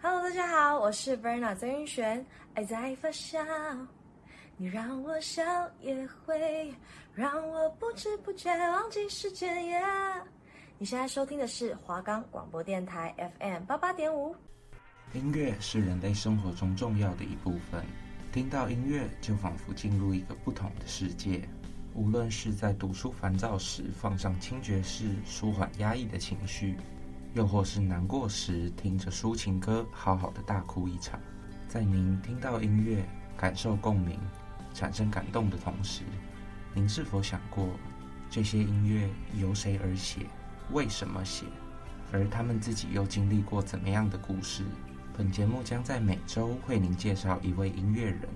Hello，大家好，我是 Verna 曾云璇。爱在发酵，你让我笑也会让我不知不觉忘记时间。耶你现在收听的是华冈广播电台 FM 八八点五。音乐是人类生活中重要的一部分，听到音乐就仿佛进入一个不同的世界。无论是在读书烦躁时放上轻爵士，舒缓压抑的情绪。又或是难过时，听着抒情歌，好好的大哭一场。在您听到音乐、感受共鸣、产生感动的同时，您是否想过，这些音乐由谁而写？为什么写？而他们自己又经历过怎么样的故事？本节目将在每周为您介绍一位音乐人，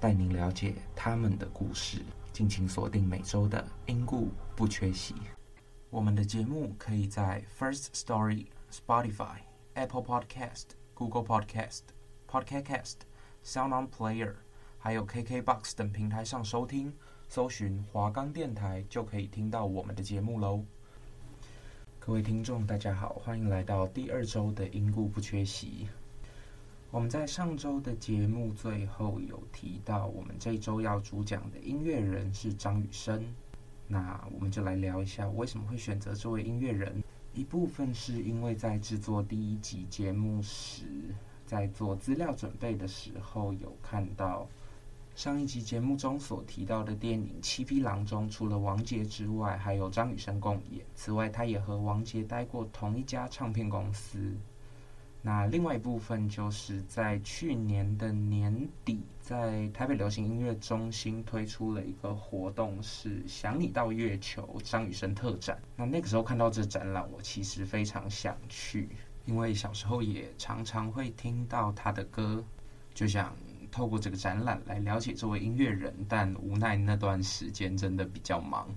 带您了解他们的故事。敬请锁定每周的音故不缺席。我们的节目可以在 First Story、Spotify、Apple Podcast、Google Podcast、Podcast Cast、Sound On Player，还有 KKBox 等平台上收听。搜寻华冈电台就可以听到我们的节目喽。各位听众，大家好，欢迎来到第二周的因故不缺席。我们在上周的节目最后有提到，我们这周要主讲的音乐人是张雨生。那我们就来聊一下，为什么会选择这位音乐人。一部分是因为在制作第一集节目时，在做资料准备的时候，有看到上一集节目中所提到的电影《七匹狼》中，除了王杰之外，还有张雨生共演。此外，他也和王杰待过同一家唱片公司。那另外一部分就是在去年的年底，在台北流行音乐中心推出了一个活动，是“想你到月球”张雨生特展。那那个时候看到这展览，我其实非常想去，因为小时候也常常会听到他的歌，就想透过这个展览来了解这位音乐人。但无奈那段时间真的比较忙，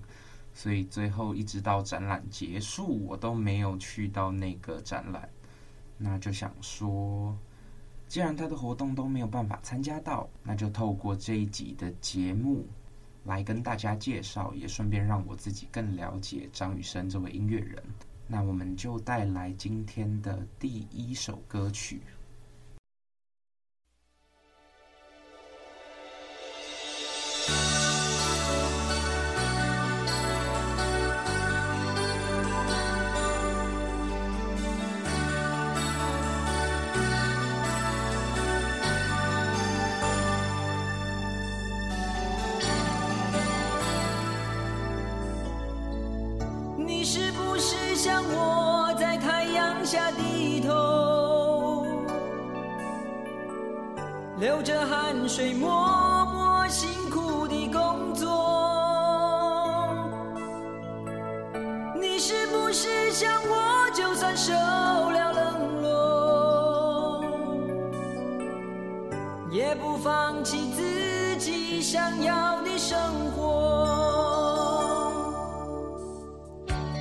所以最后一直到展览结束，我都没有去到那个展览。那就想说，既然他的活动都没有办法参加到，那就透过这一集的节目来跟大家介绍，也顺便让我自己更了解张雨生这位音乐人。那我们就带来今天的第一首歌曲。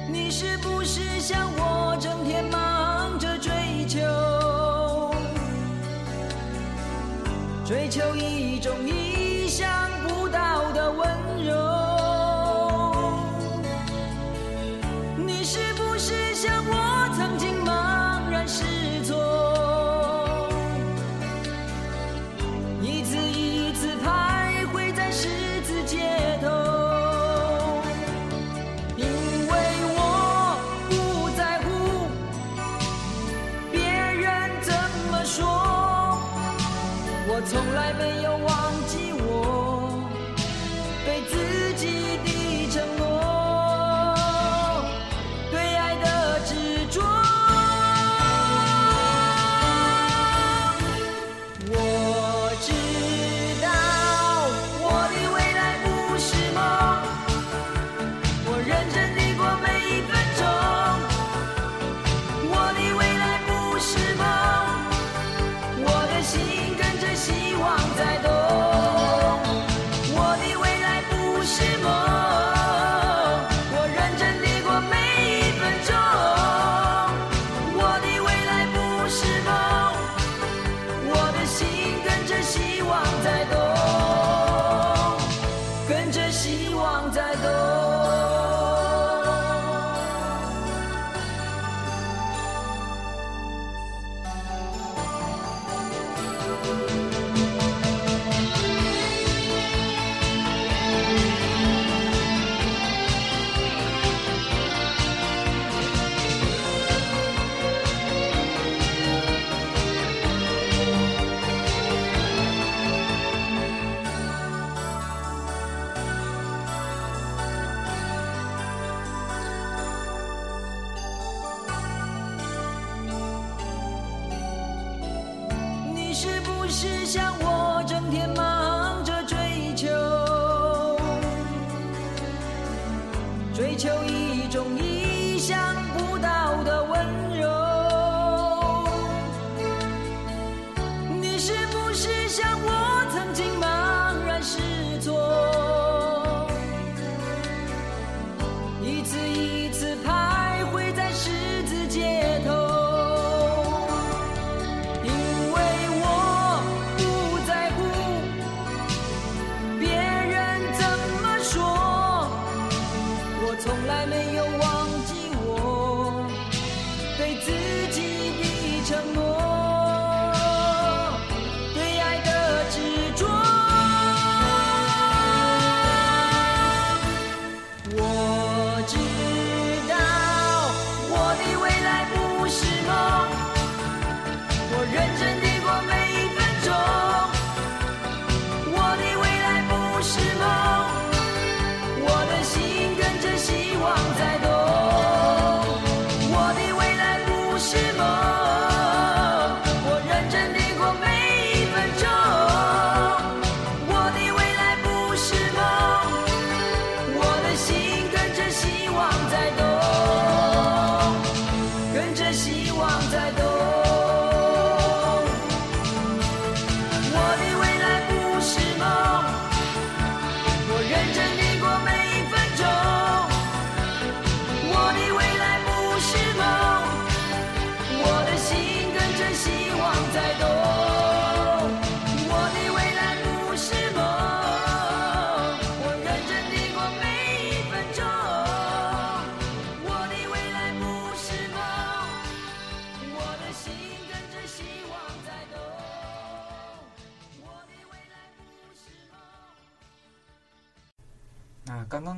你是不是像我，整天忙着追求？追求一种意想不到的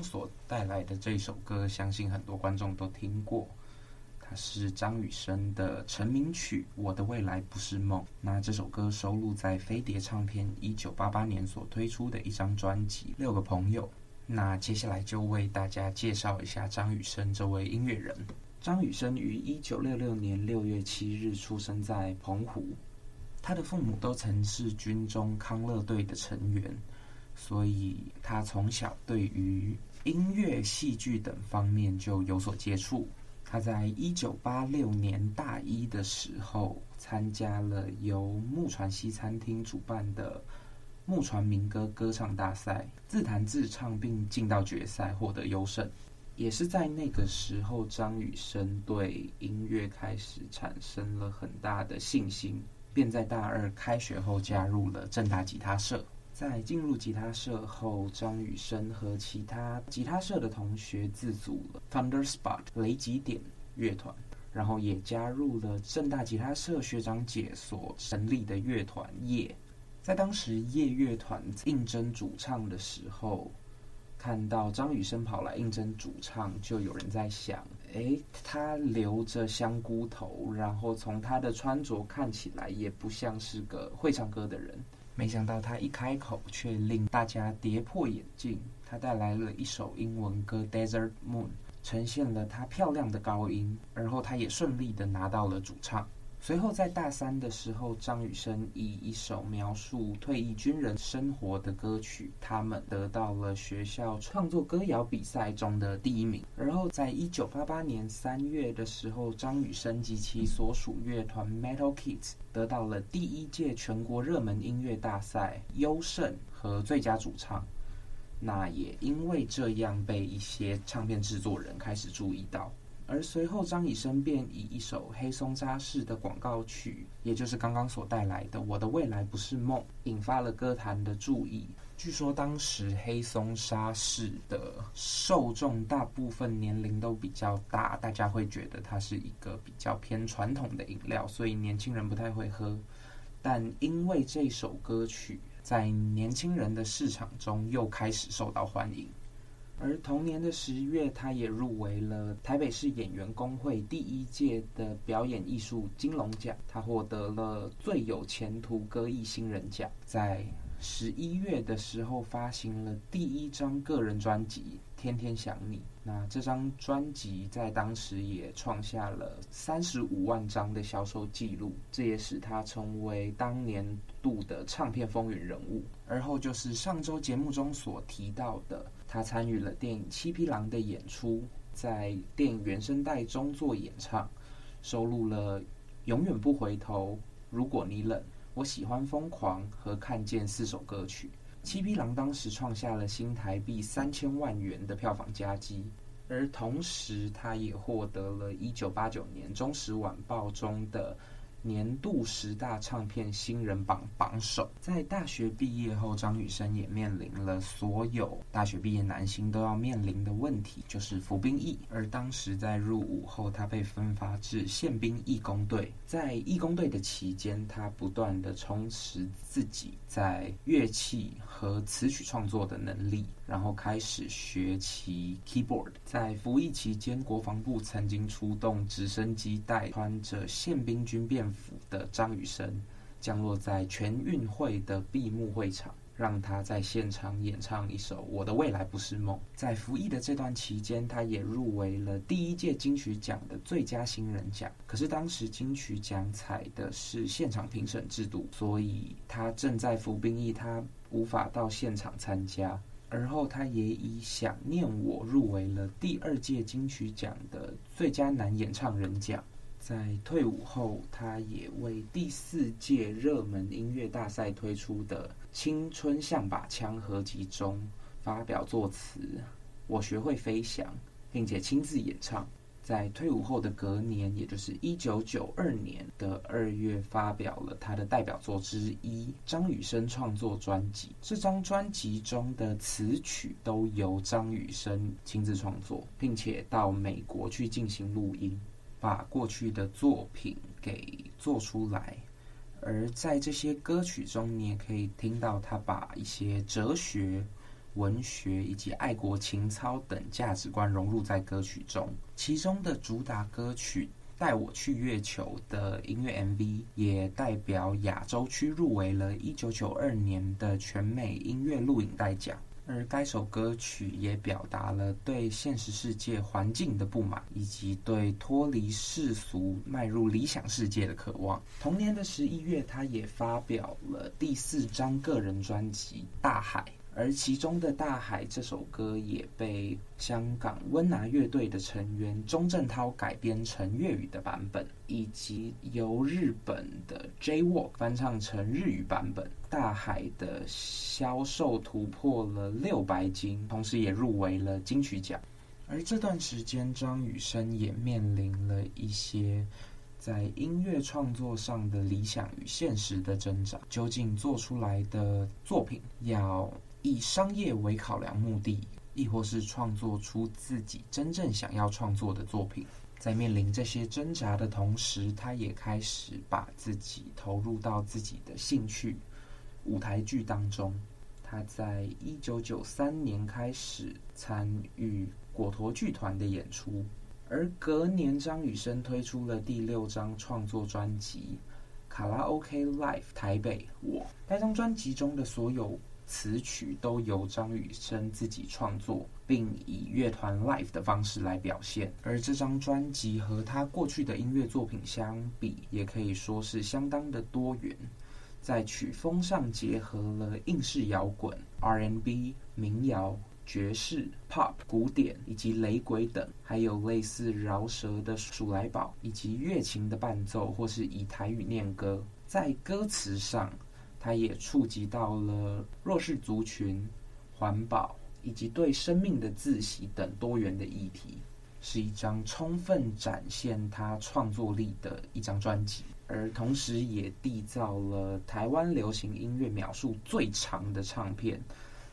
所带来的这首歌，相信很多观众都听过，它是张雨生的成名曲《我的未来不是梦》。那这首歌收录在飞碟唱片一九八八年所推出的一张专辑《六个朋友》。那接下来就为大家介绍一下张雨生这位音乐人。张雨生于一九六六年六月七日出生在澎湖，他的父母都曾是军中康乐队的成员。所以他从小对于音乐、戏剧等方面就有所接触。他在一九八六年大一的时候，参加了由木船西餐厅主办的木船民歌歌唱大赛，自弹自唱并进到决赛，获得优胜。也是在那个时候，张雨生对音乐开始产生了很大的信心，便在大二开学后加入了正大吉他社。在进入吉他社后，张雨生和其他吉他社的同学自组了 Thunder Spot 雷吉点乐团，然后也加入了正大吉他社学长姐所成立的乐团夜。在当时夜乐团应征主唱的时候，看到张雨生跑来应征主唱，就有人在想：诶，他留着香菇头，然后从他的穿着看起来也不像是个会唱歌的人。没想到他一开口，却令大家跌破眼镜。他带来了一首英文歌《Desert Moon》，呈现了他漂亮的高音，而后他也顺利的拿到了主唱。随后在大三的时候，张雨生以一首描述退役军人生活的歌曲《他们》得到了学校创作歌谣比赛中的第一名。而后在一九八八年三月的时候，张雨生及其所属乐团 Metal Kids 得到了第一届全国热门音乐大赛优胜和最佳主唱。那也因为这样，被一些唱片制作人开始注意到。而随后，张雨生便以一首黑松沙士的广告曲，也就是刚刚所带来的《我的未来不是梦》，引发了歌坛的注意。据说当时黑松沙士的受众大部分年龄都比较大，大家会觉得它是一个比较偏传统的饮料，所以年轻人不太会喝。但因为这首歌曲在年轻人的市场中又开始受到欢迎。而同年的十月，他也入围了台北市演员工会第一届的表演艺术金龙奖，他获得了最有前途歌艺新人奖。在十一月的时候，发行了第一张个人专辑《天天想你。那这张专辑在当时也创下了三十五万张的销售记录，这也使他成为当年度的唱片风云人物。而后就是上周节目中所提到的，他参与了电影《七匹狼》的演出，在电影原声带中做演唱，收录了《永远不回头》、《如果你冷》、《我喜欢疯狂》和《看见》四首歌曲。七匹狼当时创下了新台币三千万元的票房佳绩，而同时他也获得了一九八九年《中时晚报》中的年度十大唱片新人榜榜首。在大学毕业后，张雨生也面临了所有大学毕业男星都要面临的问题，就是服兵役。而当时在入伍后，他被分发至宪兵义工队。在义工队的期间，他不断地充实自己在乐器和词曲创作的能力，然后开始学习 keyboard。在服役期间，国防部曾经出动直升机带穿着宪兵军便服的张雨生降落在全运会的闭幕会场。让他在现场演唱一首《我的未来不是梦》。在服役的这段期间，他也入围了第一届金曲奖的最佳新人奖。可是当时金曲奖采的是现场评审制度，所以他正在服兵役，他无法到现场参加。而后，他也以《想念我》入围了第二届金曲奖的最佳男演唱人奖。在退伍后，他也为第四届热门音乐大赛推出的《青春像把枪》合集中发表作词，我学会飞翔，并且亲自演唱。在退伍后的隔年，也就是一九九二年的二月，发表了他的代表作之一《张雨生创作专辑》。这张专辑中的词曲都由张雨生亲自创作，并且到美国去进行录音。把过去的作品给做出来，而在这些歌曲中，你也可以听到他把一些哲学、文学以及爱国情操等价值观融入在歌曲中。其中的主打歌曲《带我去月球》的音乐 MV，也代表亚洲区入围了一九九二年的全美音乐录影带奖。而该首歌曲也表达了对现实世界环境的不满，以及对脱离世俗、迈入理想世界的渴望。同年的十一月，他也发表了第四张个人专辑《大海》。而其中的《大海》这首歌也被香港温拿乐队的成员钟镇涛改编成粤语的版本，以及由日本的 J-Walk 翻唱成日语版本。《大海》的销售突破了六百金，同时也入围了金曲奖。而这段时间，张雨生也面临了一些在音乐创作上的理想与现实的挣扎，究竟做出来的作品要以商业为考量目的，亦或是创作出自己真正想要创作的作品。在面临这些挣扎的同时，他也开始把自己投入到自己的兴趣舞台剧当中。他在一九九三年开始参与果陀剧团的演出，而隔年张雨生推出了第六张创作专辑《卡拉 OK Live 台北我》。该张专辑中的所有词曲都由张雨生自己创作，并以乐团 live 的方式来表现。而这张专辑和他过去的音乐作品相比，也可以说是相当的多元。在曲风上结合了英式摇滚、R&B、民谣、爵士、Pop、古典以及雷鬼等，还有类似饶舌的鼠来宝，以及乐琴的伴奏，或是以台语念歌。在歌词上，它也触及到了弱势族群、环保以及对生命的自省等多元的议题，是一张充分展现他创作力的一张专辑，而同时也缔造了台湾流行音乐描述最长的唱片。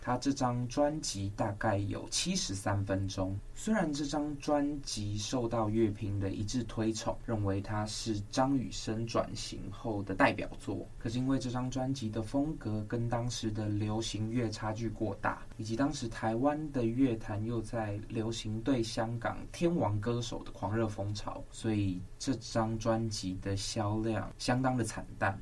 他这张专辑大概有七十三分钟。虽然这张专辑受到乐评的一致推崇，认为它是张雨生转型后的代表作，可是因为这张专辑的风格跟当时的流行乐差距过大，以及当时台湾的乐坛又在流行对香港天王歌手的狂热风潮，所以这张专辑的销量相当的惨淡。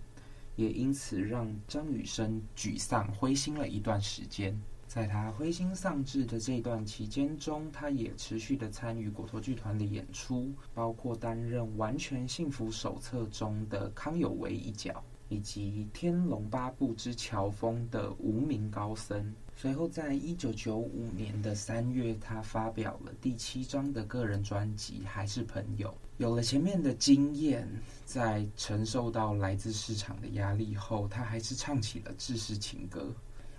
也因此让张雨生沮丧、灰心了一段时间。在他灰心丧志的这段期间中，他也持续的参与果陀剧团的演出，包括担任《完全幸福手册》中的康有为一角，以及《天龙八部之乔峰》的无名高僧。随后，在一九九五年的三月，他发表了第七张的个人专辑《还是朋友》。有了前面的经验，在承受到来自市场的压力后，他还是唱起了制式情歌。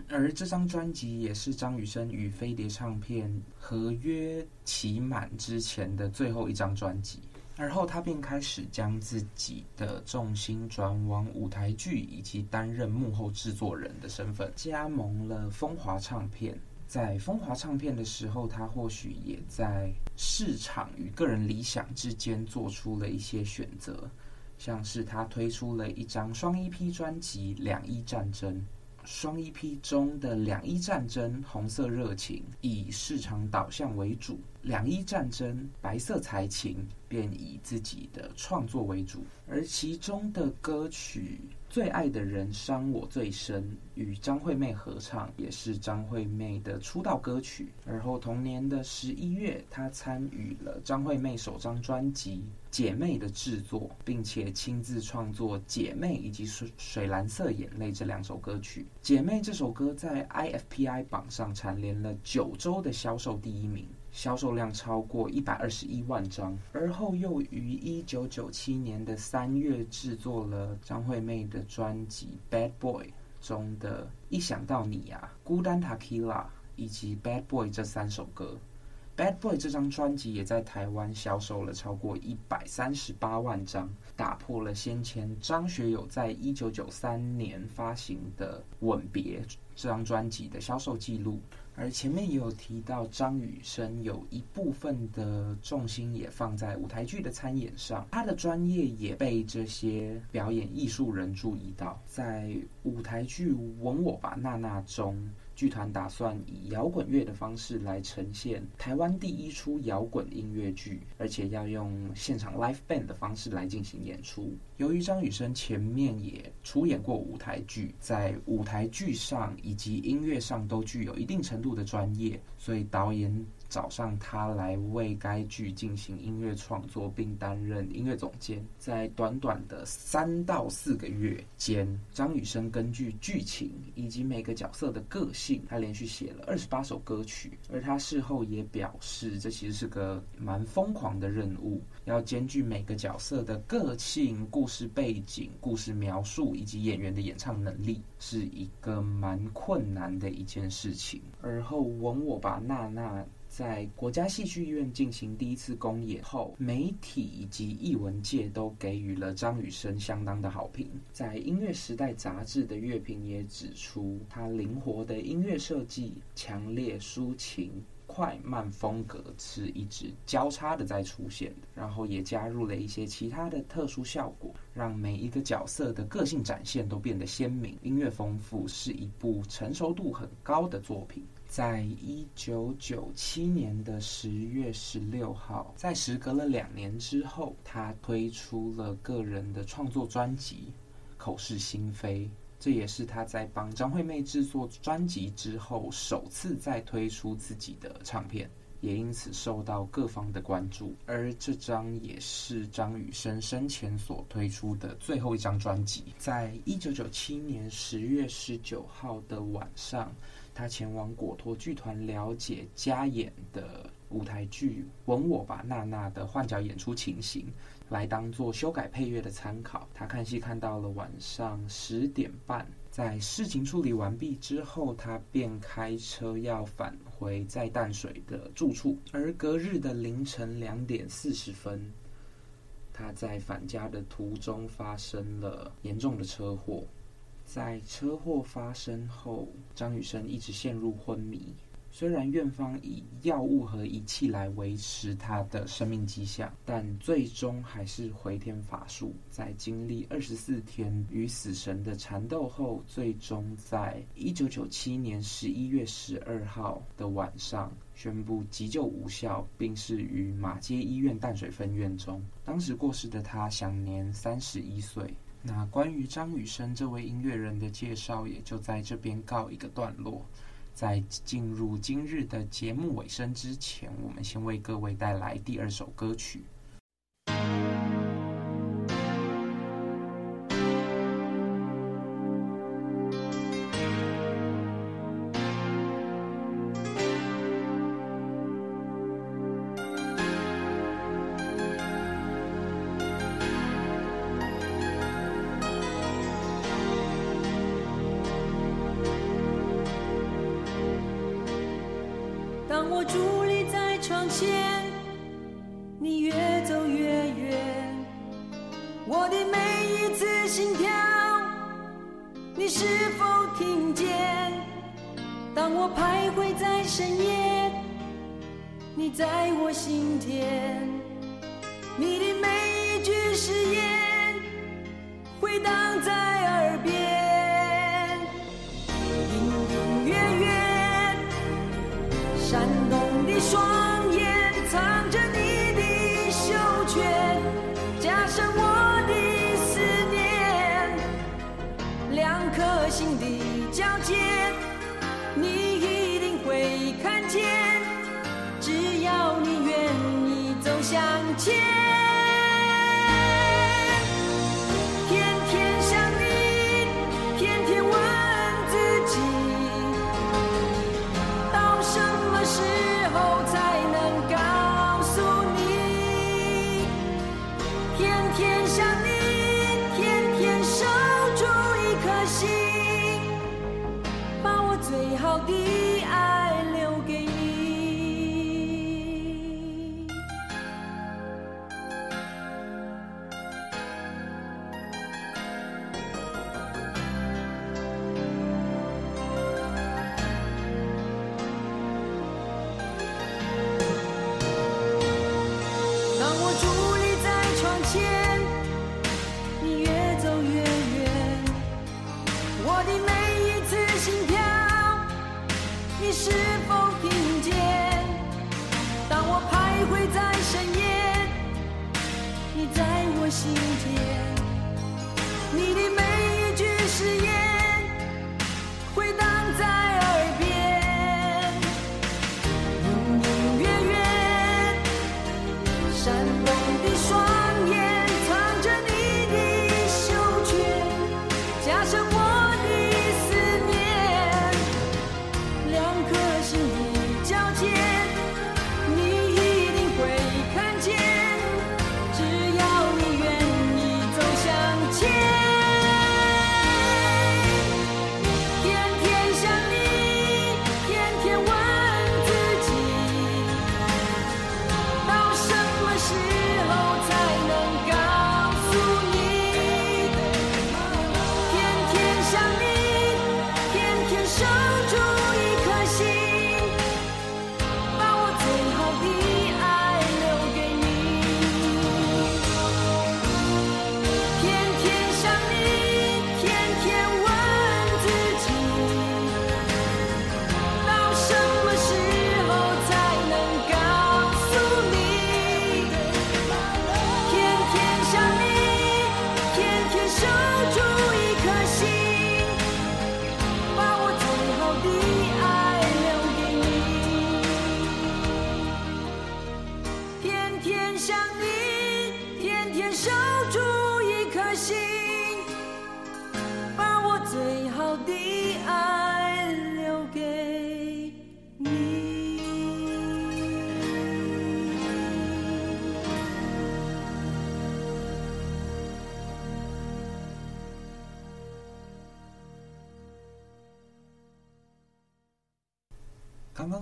而这张专辑也是张雨生与飞碟唱片合约期满之前的最后一张专辑。而后，他便开始将自己的重心转往舞台剧，以及担任幕后制作人的身份，加盟了风华唱片。在风华唱片的时候，他或许也在市场与个人理想之间做出了一些选择，像是他推出了一张双 EP 专辑《两伊战争》。双 EP 中的两伊战争、红色热情以市场导向为主，两伊战争、白色才情便以自己的创作为主，而其中的歌曲。最爱的人伤我最深，与张惠妹合唱，也是张惠妹的出道歌曲。而后同年的十一月，她参与了张惠妹首张专辑《姐妹》的制作，并且亲自创作《姐妹》以及《水水蓝色眼泪》这两首歌曲。《姐妹》这首歌在 IFPI 榜上蝉联了九周的销售第一名。销售量超过一百二十一万张，而后又于一九九七年的三月制作了张惠妹的专辑《Bad Boy》中的一想到你呀、孤单塔 Kila 以及《Bad Boy》这三首歌，《Bad Boy》这张专辑也在台湾销售了超过一百三十八万张，打破了先前张学友在一九九三年发行的《吻别》这张专辑的销售记录。而前面也有提到，张雨生有一部分的重心也放在舞台剧的参演上，他的专业也被这些表演艺术人注意到。在舞台剧《吻我吧，娜娜》中，剧团打算以摇滚乐的方式来呈现台湾第一出摇滚音乐剧，而且要用现场 live band 的方式来进行演出。由于张雨生前面也出演过舞台剧，在舞台剧上以及音乐上都具有一定程度的专业，所以导演找上他来为该剧进行音乐创作，并担任音乐总监。在短短的三到四个月间，张雨生根据剧情以及每个角色的个性，他连续写了二十八首歌曲。而他事后也表示，这其实是个蛮疯狂的任务，要兼具每个角色的个性、故事背景、故事描述以及演员的演唱能力，是一个蛮困难的一件事情。而后吻我吧，娜娜。在国家戏剧院进行第一次公演后，媒体以及艺文界都给予了张雨生相当的好评。在《音乐时代》杂志的乐评也指出，他灵活的音乐设计、强烈抒情、快慢风格是一直交叉的在出现，然后也加入了一些其他的特殊效果，让每一个角色的个性展现都变得鲜明、音乐丰富，是一部成熟度很高的作品。在一九九七年的十月十六号，在时隔了两年之后，他推出了个人的创作专辑《口是心非》，这也是他在帮张惠妹制作专辑之后首次再推出自己的唱片，也因此受到各方的关注。而这张也是张雨生生前所推出的最后一张专辑。在一九九七年十月十九号的晚上。他前往果陀剧团了解加演的舞台剧《吻我吧，娜娜》的换角演出情形，来当做修改配乐的参考。他看戏看到了晚上十点半，在事情处理完毕之后，他便开车要返回在淡水的住处。而隔日的凌晨两点四十分，他在返家的途中发生了严重的车祸。在车祸发生后，张雨生一直陷入昏迷。虽然院方以药物和仪器来维持他的生命迹象，但最终还是回天乏术。在经历二十四天与死神的缠斗后，最终在一九九七年十一月十二号的晚上宣布急救无效，病逝于马街医院淡水分院中。当时过世的他享年三十一岁。那关于张雨生这位音乐人的介绍也就在这边告一个段落。在进入今日的节目尾声之前，我们先为各位带来第二首歌曲。当我伫立在窗前你越走越远我的每一次心跳你是否听见当我徘徊在深夜你在我心田你的每一句誓言回荡在耳边。千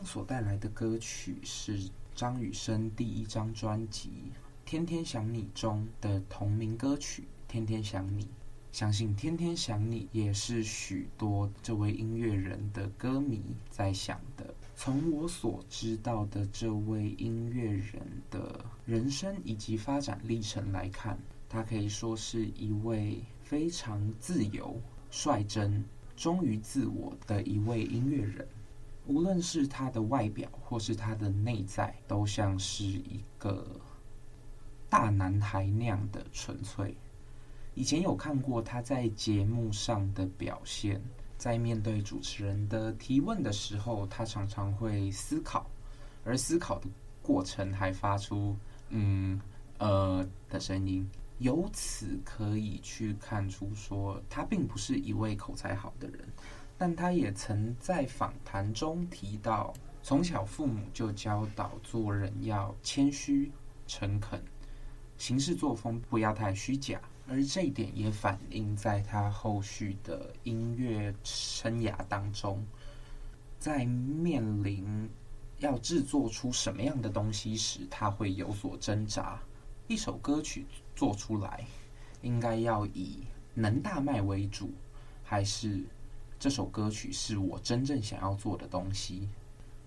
所带来的歌曲是张雨生第一张专辑《天天想你》中的同名歌曲《天天想你》。相信《天天想你》也是许多这位音乐人的歌迷在想的。从我所知道的这位音乐人的人生以及发展历程来看，他可以说是一位非常自由、率真、忠于自我的一位音乐人。无论是他的外表，或是他的内在，都像是一个大男孩那样的纯粹。以前有看过他在节目上的表现，在面对主持人的提问的时候，他常常会思考，而思考的过程还发出“嗯、呃”的声音。由此可以去看出，说他并不是一位口才好的人，但他也曾在访谈中提到，从小父母就教导做人要谦虚、诚恳，行事作风不要太虚假，而这一点也反映在他后续的音乐生涯当中，在面临要制作出什么样的东西时，他会有所挣扎。一首歌曲做出来，应该要以能大卖为主，还是这首歌曲是我真正想要做的东西？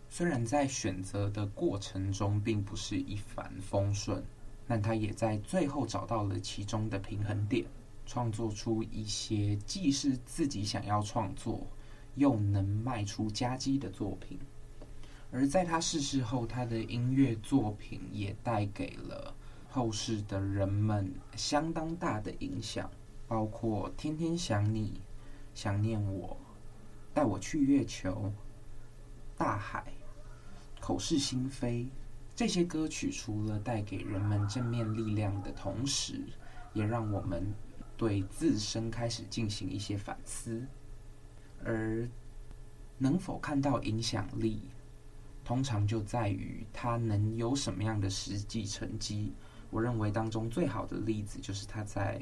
虽然在选择的过程中并不是一帆风顺，但他也在最后找到了其中的平衡点，创作出一些既是自己想要创作，又能卖出佳绩的作品。而在他逝世后，他的音乐作品也带给了。后世的人们相当大的影响，包括《天天想你》、《想念我》、《带我去月球》、《大海》、《口是心非》这些歌曲，除了带给人们正面力量的同时，也让我们对自身开始进行一些反思。而能否看到影响力，通常就在于它能有什么样的实际成绩。我认为当中最好的例子就是他在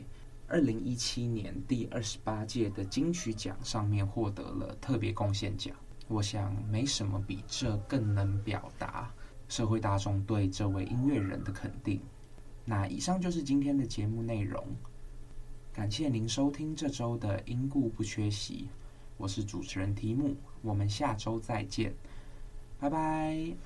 二零一七年第二十八届的金曲奖上面获得了特别贡献奖。我想没什么比这更能表达社会大众对这位音乐人的肯定。那以上就是今天的节目内容，感谢您收听这周的因故不缺席，我是主持人提姆，我们下周再见，拜拜。